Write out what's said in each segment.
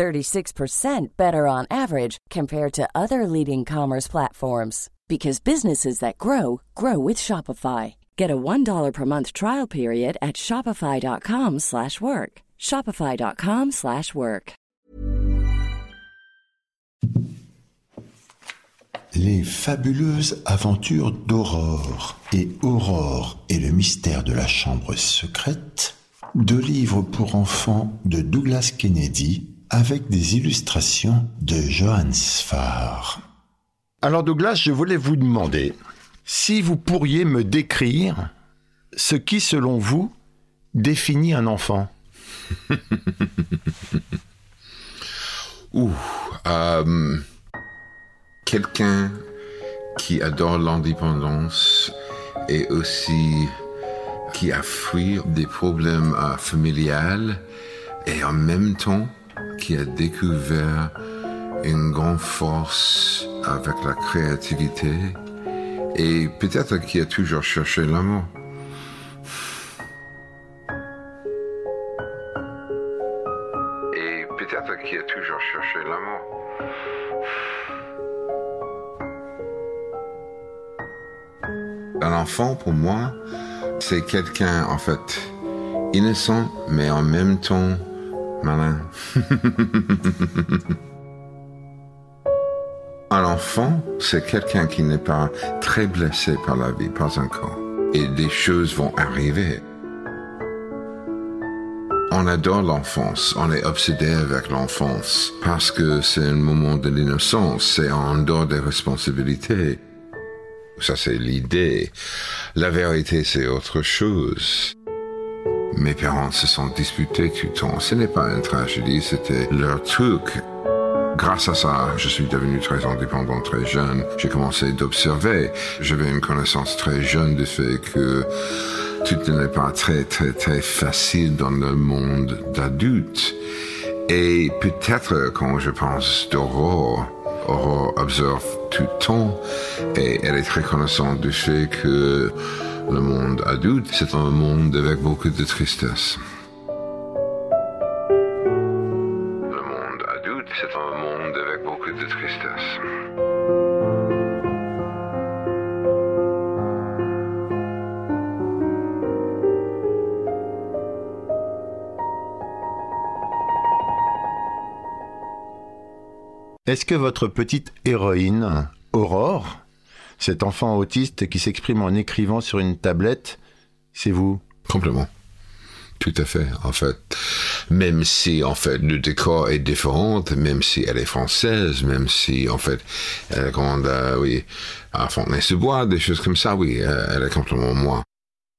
36% better on average compared to other leading commerce platforms because businesses that grow grow with Shopify. Get a $1 per month trial period at shopify.com/work. shopify.com/work. Les fabuleuses aventures d'Aurore et Aurore et le mystère de la chambre secrète, deux livres pour enfants de Douglas Kennedy avec des illustrations de Johann Sfar. Alors Douglas, je voulais vous demander si vous pourriez me décrire ce qui, selon vous, définit un enfant? Ouh, euh, quelqu'un qui adore l'indépendance et aussi qui a fui des problèmes euh, familiales et en même temps qui a découvert une grande force avec la créativité et peut-être qui a toujours cherché l'amour. Et peut-être qui a toujours cherché l'amour. Un enfant, pour moi, c'est quelqu'un, en fait, innocent, mais en même temps malin. Un enfant, c'est quelqu'un qui n'est pas très blessé par la vie, pas encore. Et des choses vont arriver. On adore l'enfance, on est obsédé avec l'enfance parce que c'est un moment de l'innocence, c'est en dehors des responsabilités. Ça, c'est l'idée. La vérité, c'est autre chose. Mes parents se sont disputés tout le temps. Ce n'est pas une tragédie, c'était leur truc. Grâce à ça, je suis devenu très indépendant très jeune. J'ai commencé d'observer. J'avais une connaissance très jeune du fait que tout n'est pas très, très, très facile dans le monde d'adultes. Et peut-être quand je pense d'Aurore, Aurore observe temps et elle est très connaissante du fait que le monde adulte, c'est un monde avec beaucoup de tristesse. Est-ce que votre petite héroïne, Aurore, cet enfant autiste qui s'exprime en écrivant sur une tablette, c'est vous? Complètement. Tout à fait, en fait. Même si, en fait, le décor est différent, même si elle est française, même si, en fait, elle est grande, euh, oui, à Fontenay-sous-Bois, des choses comme ça, oui, euh, elle est complètement moi.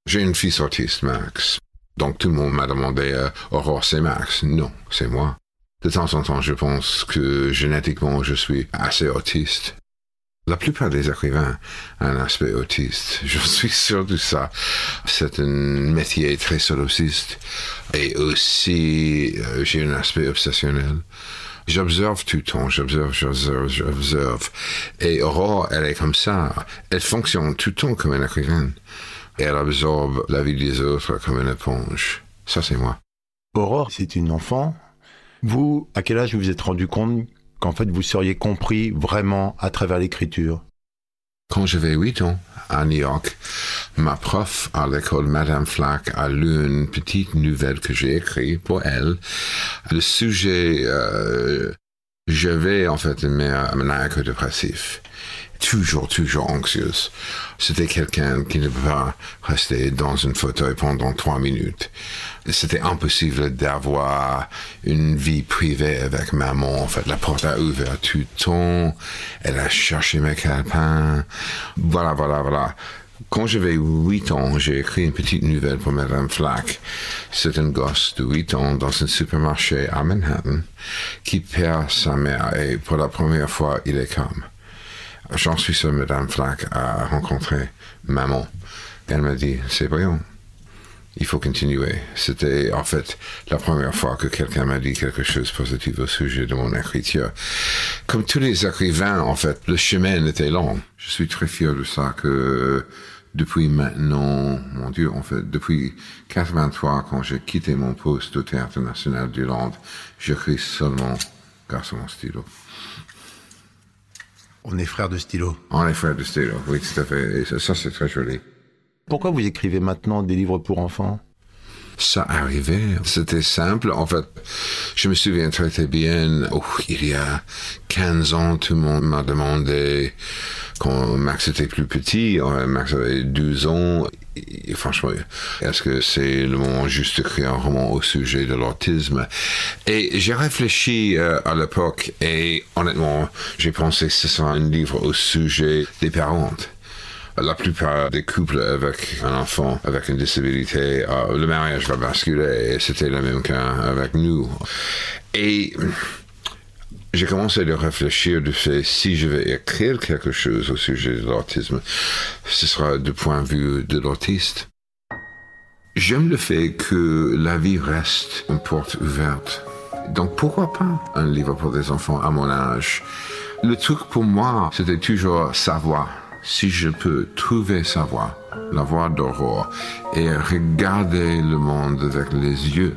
J'ai une fille autiste, Max. Donc tout le monde m'a demandé, euh, Aurore, c'est Max? Non, c'est moi. De temps en temps, je pense que génétiquement, je suis assez autiste. La plupart des écrivains ont un aspect autiste. Je suis sûr de ça. C'est un métier très solociste. Et aussi, euh, j'ai un aspect obsessionnel. J'observe tout le temps, j'observe, j'observe, j'observe. Et Aurore, elle est comme ça. Elle fonctionne tout le temps comme un écrivain. Et elle absorbe la vie des autres comme une éponge. Ça, c'est moi. Aurore, c'est une enfant. Vous, à quel âge vous vous êtes rendu compte qu'en fait vous seriez compris vraiment à travers l'écriture? Quand j'avais 8 ans, à New York, ma prof à l'école, Madame Flack, a lu une petite nouvelle que j'ai écrite pour elle. Le sujet, euh, j'avais en fait une maniaque dépressif toujours, toujours anxieuse. C'était quelqu'un qui ne peut pas rester dans un fauteuil pendant trois minutes. C'était impossible d'avoir une vie privée avec maman. En fait, la porte a ouvert tout le temps. Elle a cherché mes calepins. Voilà, voilà, voilà. Quand j'avais 8 ans, j'ai écrit une petite nouvelle pour Madame Flack. C'est un gosse de 8 ans dans un supermarché à Manhattan qui perd sa mère et pour la première fois, il est comme J'en suis sûr, Madame Flack a rencontré maman. Elle m'a dit, c'est brillant. Il faut continuer. C'était en fait la première fois que quelqu'un m'a dit quelque chose de positif au sujet de mon écriture. Comme tous les écrivains, en fait, le chemin était long. Je suis très fier de ça que depuis maintenant, mon Dieu, en fait, depuis 83, quand j'ai quitté mon poste au Théâtre National du Land, j'écris seulement grâce à mon stylo. On est frères de stylo. On est frères de stylo, oui, tout à fait. Et ça, ça c'est très joli. Pourquoi vous écrivez maintenant des livres pour enfants? Ça arrivait. C'était simple. En fait, je me souviens très bien, oh, il y a 15 ans, tout le monde m'a demandé, quand Max était plus petit, euh, Max avait 12 ans, et franchement, est-ce que c'est le moment juste de créer un roman au sujet de l'autisme? Et j'ai réfléchi euh, à l'époque et honnêtement, j'ai pensé que ce serait un livre au sujet des parents. La plupart des couples avec un enfant avec une disabilité, euh, le mariage va basculer c'était le même cas avec nous. Et j'ai commencé à réfléchir du fait si je vais écrire quelque chose au sujet de l'autisme, ce sera du point de vue de l'autiste. J'aime le fait que la vie reste une porte ouverte. Donc pourquoi pas un livre pour des enfants à mon âge? Le truc pour moi, c'était toujours savoir si je peux trouver sa voix, la voix d'Aurore, et regarder le monde avec les yeux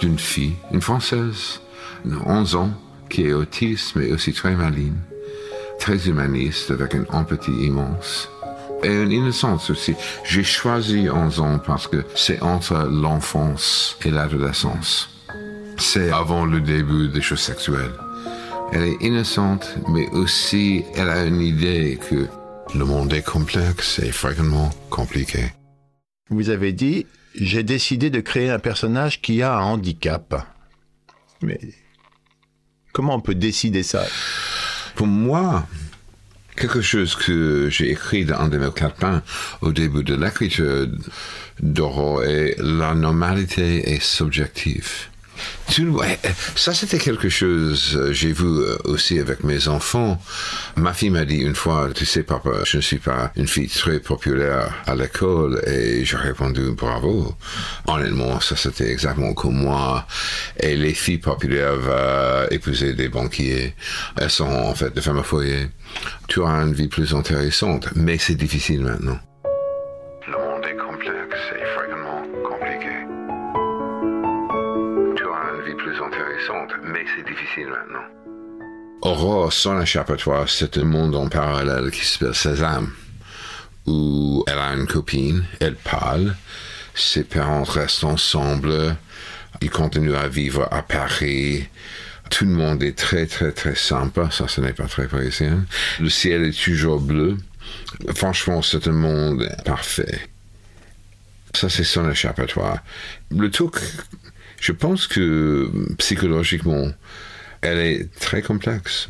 d'une fille, une Française, de 11 ans, qui est autiste, mais aussi très maligne, très humaniste, avec une empathie immense. Et une innocence aussi. J'ai choisi 11 ans parce que c'est entre l'enfance et l'adolescence. C'est avant le début des choses sexuelles. Elle est innocente, mais aussi elle a une idée que le monde est complexe et fréquemment compliqué. Vous avez dit, j'ai décidé de créer un personnage qui a un handicap. Mais comment on peut décider ça? Pour moi, quelque chose que j'ai écrit dans un de mes quatre au début de l'écriture d'Oro est la normalité est subjective. Ça, c'était quelque chose, euh, j'ai vu euh, aussi avec mes enfants. Ma fille m'a dit une fois, tu sais, papa, je ne suis pas une fille très populaire à l'école. Et j'ai répondu, bravo. Honnêtement, ça, c'était exactement comme moi. Et les filles populaires vont épouser des banquiers. Elles sont en fait des femmes à foyer. Tu as une vie plus intéressante, mais c'est difficile maintenant. Son échappatoire, c'est un monde en parallèle qui s'appelle Sésame, où elle a une copine, elle parle, ses parents restent ensemble, ils continuent à vivre à Paris. Tout le monde est très, très, très sympa. Ça, ce n'est pas très parisien. Le ciel est toujours bleu. Franchement, c'est un monde parfait. Ça, c'est son échappatoire. Le truc je pense que psychologiquement, elle est très complexe.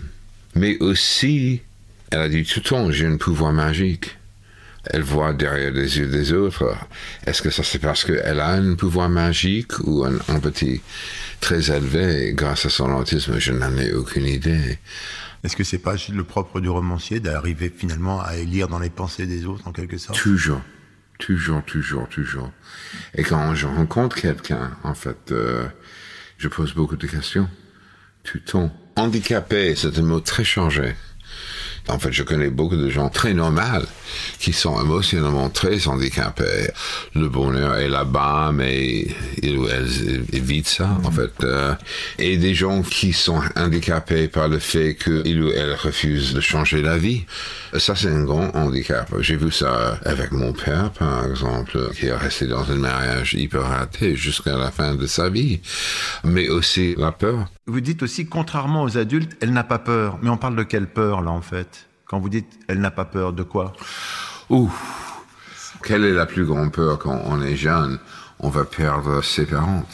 Mais aussi, elle a dit tout le temps, j'ai un pouvoir magique. Elle voit derrière les yeux des autres. Est-ce que ça c'est parce qu'elle a un pouvoir magique ou un empathie très élevé? Grâce à son autisme Je n'en ai aucune idée. Est-ce que c'est pas le propre du romancier d'arriver finalement à lire dans les pensées des autres en quelque sorte? Toujours. Toujours, toujours, toujours. Et quand je rencontre quelqu'un, en fait, euh, je pose beaucoup de questions. Handicapé, c'est un mot très changé. En fait, je connais beaucoup de gens très normaux qui sont émotionnellement très handicapés. Le bonheur est là-bas, mais ils ou elles évitent ça, en fait. Euh, et des gens qui sont handicapés par le fait qu'ils ou elles refusent de changer la vie. Ça, c'est un grand handicap. J'ai vu ça avec mon père, par exemple, qui est resté dans un mariage hyper raté jusqu'à la fin de sa vie. Mais aussi la peur. Vous dites aussi, contrairement aux adultes, elle n'a pas peur. Mais on parle de quelle peur, là, en fait? Quand vous dites elle n'a pas peur, de quoi? Ouh Quelle est la plus grande peur quand on est jeune? On va perdre ses parents.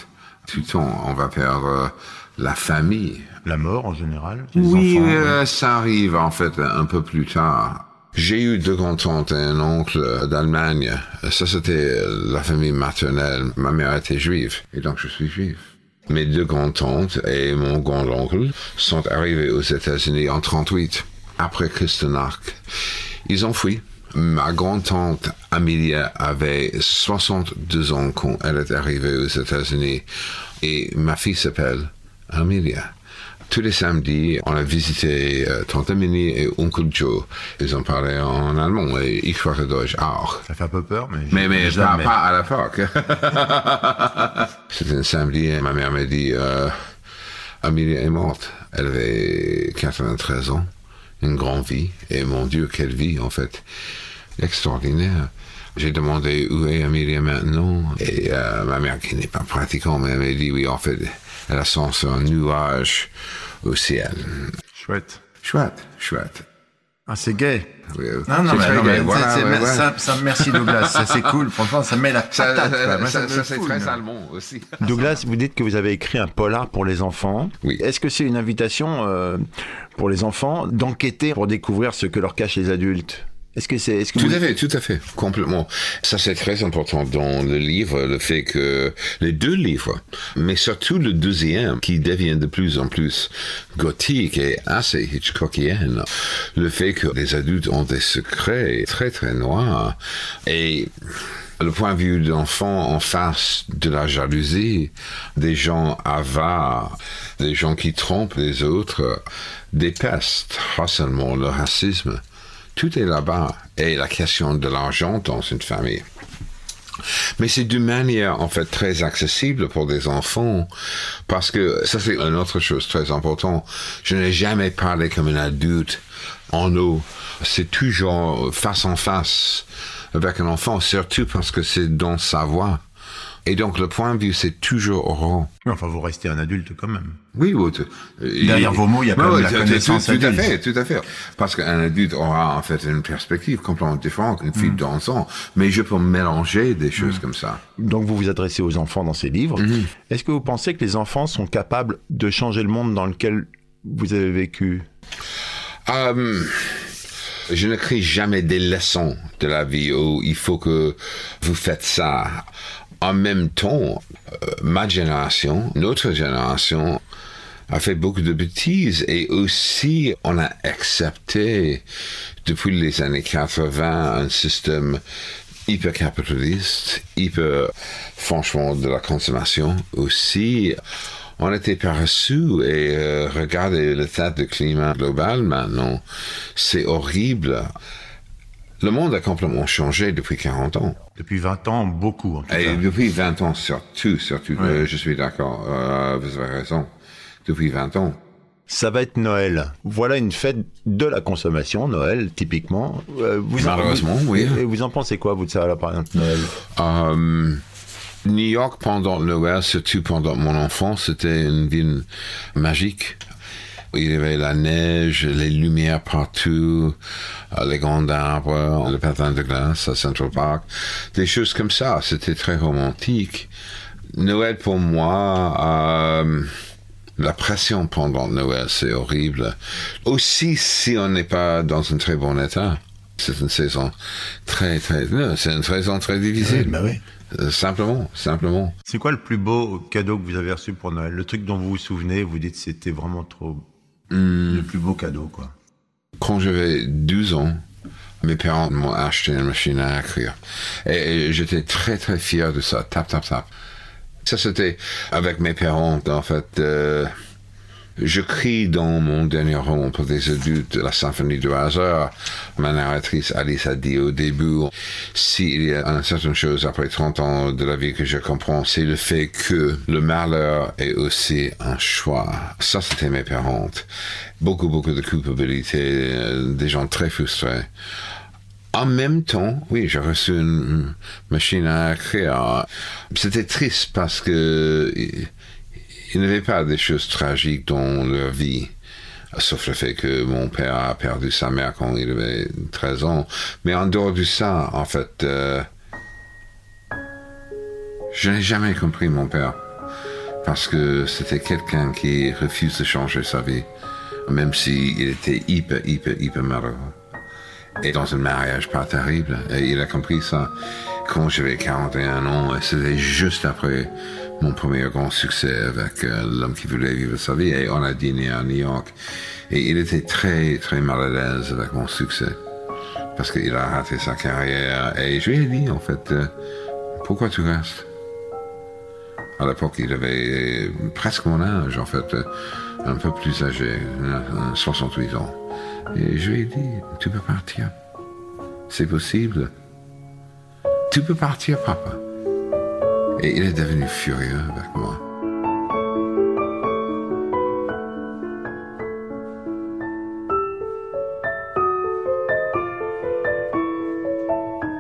Tout le temps, on va perdre la famille. La mort, en général? Oui, euh, ça arrive, en fait, un peu plus tard. J'ai eu deux grands-tantes et un oncle d'Allemagne. Ça, c'était la famille maternelle. Ma mère était juive, et donc je suis juif. Mes deux grands-tantes et mon grand-oncle sont arrivés aux États-Unis en 38. après Kristallnacht. Ils ont fui. Ma grand-tante Amelia avait 62 ans quand elle est arrivée aux États-Unis et ma fille s'appelle Amelia. Tous les samedis, on a visité euh, Tante Amélie et Oncle Joe. Ils ont parlé en allemand et ich spreche Deutsch auch. Ça fait un peu peur, mais... Mais, mais pas, jamais. pas à la fac. C'était un samedi et ma mère m'a dit, euh, Amélie est morte. Elle avait 93 ans, une grande vie. Et mon Dieu, quelle vie, en fait. Extraordinaire. J'ai demandé où est Amélie maintenant. Et euh, ma mère, qui n'est pas pratiquante, m'a dit, oui, en fait, elle a son, son nuage au ciel. Chouette. Chouette, chouette. Ah, c'est gay. Oui, Non, non, c'est mais, non, voilà, c'est- c'est- ouais, ouais. ça, ça- merci Douglas, ça c'est cool. Franchement, ça met la Ça, patate. ça, c'est très allemand aussi. Douglas, vous dites que vous avez écrit un polar pour les enfants. Oui. Est-ce que c'est une invitation euh, pour les enfants d'enquêter pour découvrir ce que leur cachent les adultes? Est-ce que c'est, que Tout vous- à fait, tout à fait, complètement. Ça, c'est très important dans le livre, le fait que les deux livres, mais surtout le deuxième, qui devient de plus en plus gothique et assez Hitchcockien, le fait que les adultes ont des secrets très, très noirs. Et le point de vue d'enfant en face de la jalousie, des gens avares, des gens qui trompent les autres, des pestes, harcèlement, le racisme. Tout est là-bas. Et la question de l'argent dans une famille. Mais c'est d'une manière, en fait, très accessible pour des enfants. Parce que ça, c'est une autre chose très importante. Je n'ai jamais parlé comme un adulte en eau. C'est toujours face en face avec un enfant, surtout parce que c'est dans sa voix. Et donc, le point de vue, c'est toujours orange. Mais Enfin, vous restez un adulte quand même. Oui, oui. tu- Derrière vos mots, il y a quand même la connaissance Tout, tout à fait, tout à fait. Parce qu'un adulte aura en fait une perspective complètement différente, une Mm. fille d'enfant. Mais je peux mélanger des choses comme ça. Donc vous vous adressez aux enfants dans ces livres. Mhm. Est-ce que vous pensez que les enfants sont capables de changer le monde dans lequel vous avez vécu? Euh, je ne crée jamais des leçons de la vie où il faut que vous faites ça. En même temps, euh, ma génération, notre génération, a fait beaucoup de bêtises et aussi on a accepté depuis les années 80 un système hyper capitaliste, hyper franchement de la consommation aussi. On était paresseux et euh, regardez l'état du climat global maintenant, c'est horrible. Le monde a complètement changé depuis 40 ans. Depuis 20 ans, beaucoup en tout Et cas. depuis 20 ans, surtout, surtout, euh, je suis d'accord, euh, vous avez raison. Depuis 20 ans. Ça va être Noël. Voilà une fête de la consommation, Noël, typiquement. Euh, vous Malheureusement, vous- oui. Et vous en pensez quoi, vous, de ça, là, par exemple, Noël? New York pendant Noël, surtout pendant mon enfance, c'était une ville magique. Il y avait la neige, les lumières partout, euh, les grands arbres, le patin de glace à Central Park, des choses comme ça. C'était très romantique. Noël pour moi, euh, la pression pendant Noël, c'est horrible. Aussi si on n'est pas dans un très bon état. C'est une saison très, très, non, c'est une saison très difficile. bah oui. Euh, Simplement, simplement. C'est quoi le plus beau cadeau que vous avez reçu pour Noël? Le truc dont vous vous souvenez, vous dites c'était vraiment trop... Le plus beau cadeau, quoi. Quand j'avais 12 ans, mes parents m'ont acheté une machine à écrire. Et, et j'étais très, très fier de ça. Tap, tap, tap. Ça, c'était avec mes parents, en fait. euh, je crie dans mon dernier roman pour des adultes, La symphonie du hasard. Ma narratrice Alice a dit au début, s'il y a une certaine chose après 30 ans de la vie que je comprends, c'est le fait que le malheur est aussi un choix. Ça, c'était mes parents. Beaucoup, beaucoup de culpabilité, euh, des gens très frustrés. En même temps, oui, j'ai reçu une machine à écrire. C'était triste parce que il n'y avait pas des choses tragiques dans leur vie, sauf le fait que mon père a perdu sa mère quand il avait 13 ans. Mais en dehors de ça, en fait, euh, je n'ai jamais compris mon père. Parce que c'était quelqu'un qui refuse de changer sa vie, même s'il était hyper, hyper, hyper malheureux et dans un mariage pas terrible. Et il a compris ça quand j'avais 41 ans. Et c'était juste après mon premier grand succès avec euh, L'homme qui voulait vivre sa vie et on a dîné à New York. Et il était très, très mal à l'aise avec mon succès. Parce qu'il a raté sa carrière. Et je lui ai dit, en fait, euh, pourquoi tu restes? À l'époque, il avait presque mon âge, en fait, euh, un peu plus âgé, 68 ans. Et je lui ai dit, tu peux partir. C'est possible. Tu peux partir, papa. Et il est devenu furieux avec moi.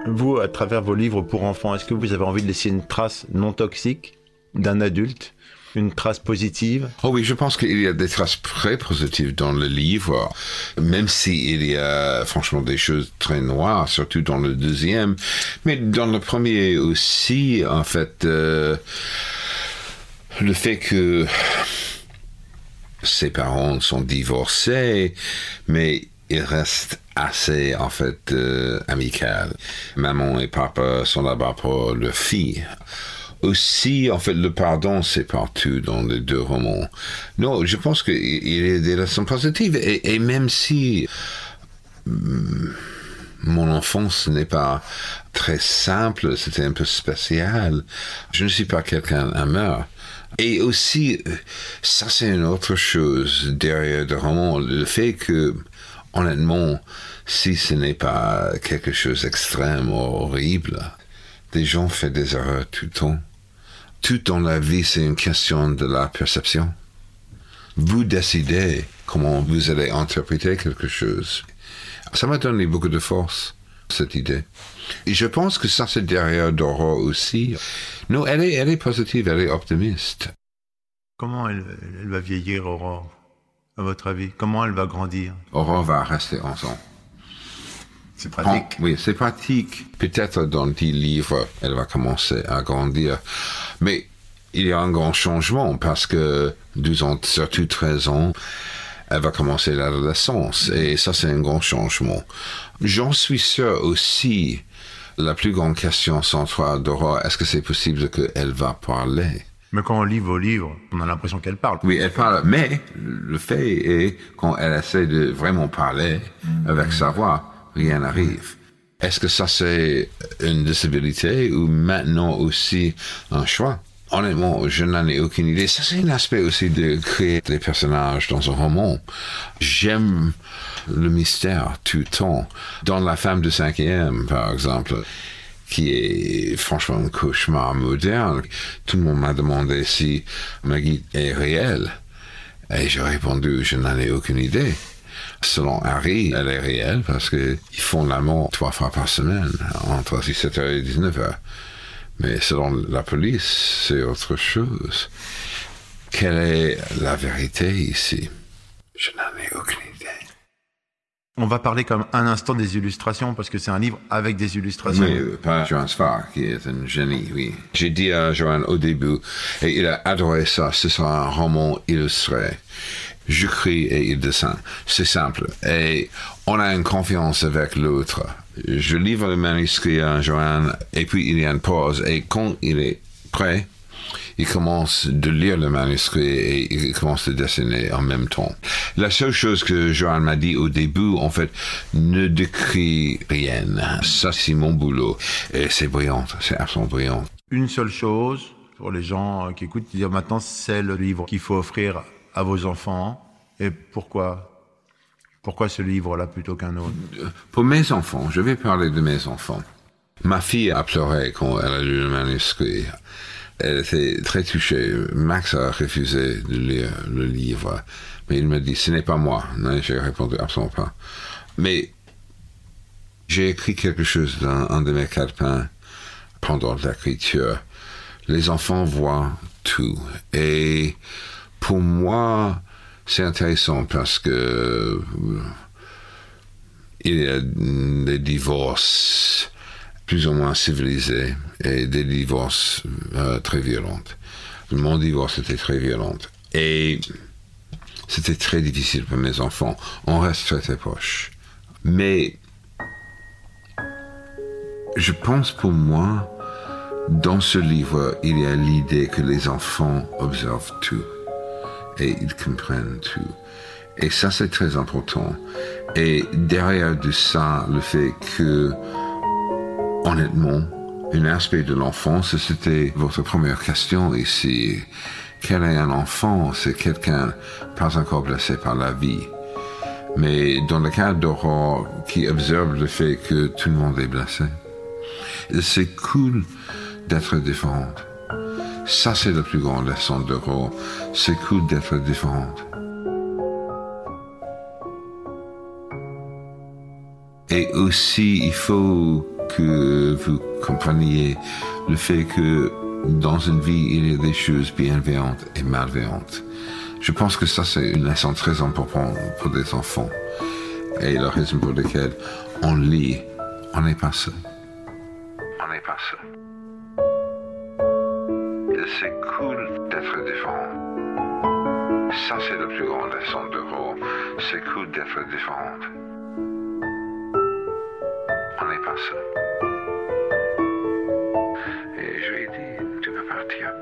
Vous, à travers vos livres pour enfants, est-ce que vous avez envie de laisser une trace non toxique d'un adulte une trace positive Oh oui, je pense qu'il y a des traces très positives dans le livre, même s'il y a franchement des choses très noires, surtout dans le deuxième. Mais dans le premier aussi, en fait, euh, le fait que ses parents sont divorcés, mais ils restent assez en fait euh, amical. Maman et papa sont là-bas pour leur fille aussi, en fait, le pardon, c'est partout dans les deux romans. Non, je pense qu'il y a des leçons positives. Et, même si mm, mon enfance n'est pas très simple, c'était un peu spécial, je ne suis pas quelqu'un meurtre. Et aussi, ça c'est une autre chose derrière le roman, le fait que, honnêtement, si ce n'est pas quelque chose d'extrême ou horrible, des gens font des erreurs tout le temps. Tout dans la vie, c'est une question de la perception. Vous décidez comment vous allez interpréter quelque chose. Ça m'a donné beaucoup de force, cette idée. Et je pense que ça, c'est derrière Dora aussi. Non, elle est, elle est positive, elle est optimiste. Comment elle, elle va vieillir, Aurore, à votre avis? Comment elle va grandir? Aurore va rester ensemble. C'est pratique. oui, c'est pratique. Peut-être dans 10 livres, elle va commencer à grandir. Mais il y a un grand changement parce que 12 ans, surtout 13 ans, elle va commencer l'adolescence. Et ça, c'est un grand changement. J'en suis sûr aussi, la plus grande question centrale d'Aurore, est-ce que c'est possible qu'elle va parler? Mais quand on lit vos livres, on a l'impression qu'elle parle. Oui, elle parle. Mais le fait est, quand elle essaie de vraiment parler avec sa voix, rien n'arrive. Est-ce que ça c'est une disabilité ou maintenant aussi un choix? Honnêtement, je n'en ai aucune idée. Ça, c'est un aspect aussi de créer des personnages dans un roman. J'aime le mystère tout le temps. Dans La femme de cinquième, par exemple, qui est franchement un cauchemar moderne, tout le monde m'a demandé si Maggie est réelle. Et j'ai répondu, je n'en ai aucune idée. Selon Harry, elle est réelle parce qu'ils font l'amour trois fois par semaine, entre 17h et 19h. Mais selon la police, c'est autre chose. Quelle est la vérité ici? Je n'en ai aucune idée. On va parler comme un instant des illustrations, parce que c'est un livre avec des illustrations. Oui, par Johan Sfar, qui est un génie, oui. J'ai dit à Johan au début, et il a adoré ça, ce sera un roman illustré j'écris et il dessine. C'est simple. Et on a une confiance avec l'autre. Je livre le manuscrit à Joanne et puis il y a une pause. Et quand il est prêt, il commence de lire le manuscrit et il commence de dessiner en même temps. La seule chose que Joanne m'a dit au début, en fait, ne décrit rien. Ça, c'est mon boulot. Et c'est brillant. C'est absolument brillant. Une seule chose pour les gens qui écoutent, dire maintenant, c'est le livre qu'il faut offrir à vos enfants et pourquoi pourquoi ce livre-là plutôt qu'un autre? Pour mes enfants, je vais parler de mes enfants. Ma fille a pleuré quand elle a lu le manuscrit. Elle était très touchée. Max a refusé de lire le livre. Mais il me dit, ce n'est pas moi. J'ai répondu, absolument pas. Mais j'ai écrit quelque chose dans un de mes calepins pendant l'écriture. Les enfants voient tout. Et pour moi, c'est intéressant parce que euh, il y a des divorces plus ou moins civilisés et des divorces euh, très violentes. Mon divorce était très violent et c'était très difficile pour mes enfants. On reste très très proches. Mais je pense pour moi Dans ce livre, il y a l'idée que les enfants observent tout et ils comprennent tout. Et ça, c'est très important. Et derrière de ça, le fait que, honnêtement, un aspect de l'enfance, c'était votre première question ici. Quel est un enfant? C'est quelqu'un pas encore blessé par la vie. Mais dans le cas d'Aurore, qui observe le fait que tout le monde est blessé, c'est cool d'être différente. Ça, c'est la plus grande leçon d'Aurore. C'est cool d'être différente. Et aussi, il faut que vous compreniez le fait que dans une vie, il y a des choses bienveillantes et malveillantes. Je pense que ça, c'est une leçon très importante pour des enfants. Et la raison pour laquelle on lit, on n'est pas seul. On n'est pas seul. C'est cool d'être différent. Ça, c'est la plus grande leçon de rôle. C'est cool d'être différente. On n'est pas seul. Et je lui ai dit, tu peux partir.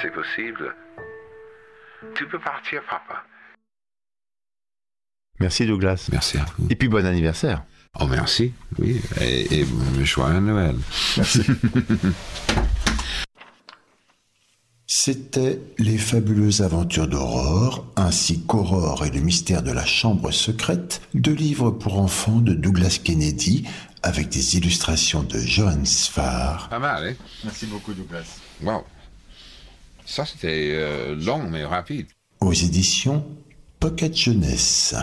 C'est possible. Tu peux partir, papa. Merci Douglas. Merci à vous. Et puis bon anniversaire. Oh, merci. Oui. Et, et joyeux Noël. Merci. C'était Les fabuleuses aventures d'Aurore, ainsi qu'Aurore et le mystère de la chambre secrète, deux livres pour enfants de Douglas Kennedy, avec des illustrations de Johan Sfar, Pas mal, hein? Merci beaucoup Douglas. Wow. Ça, c'était euh, long, mais rapide. aux éditions Pocket Jeunesse.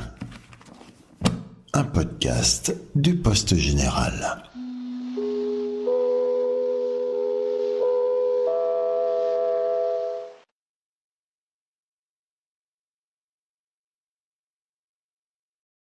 Un podcast du Poste Général.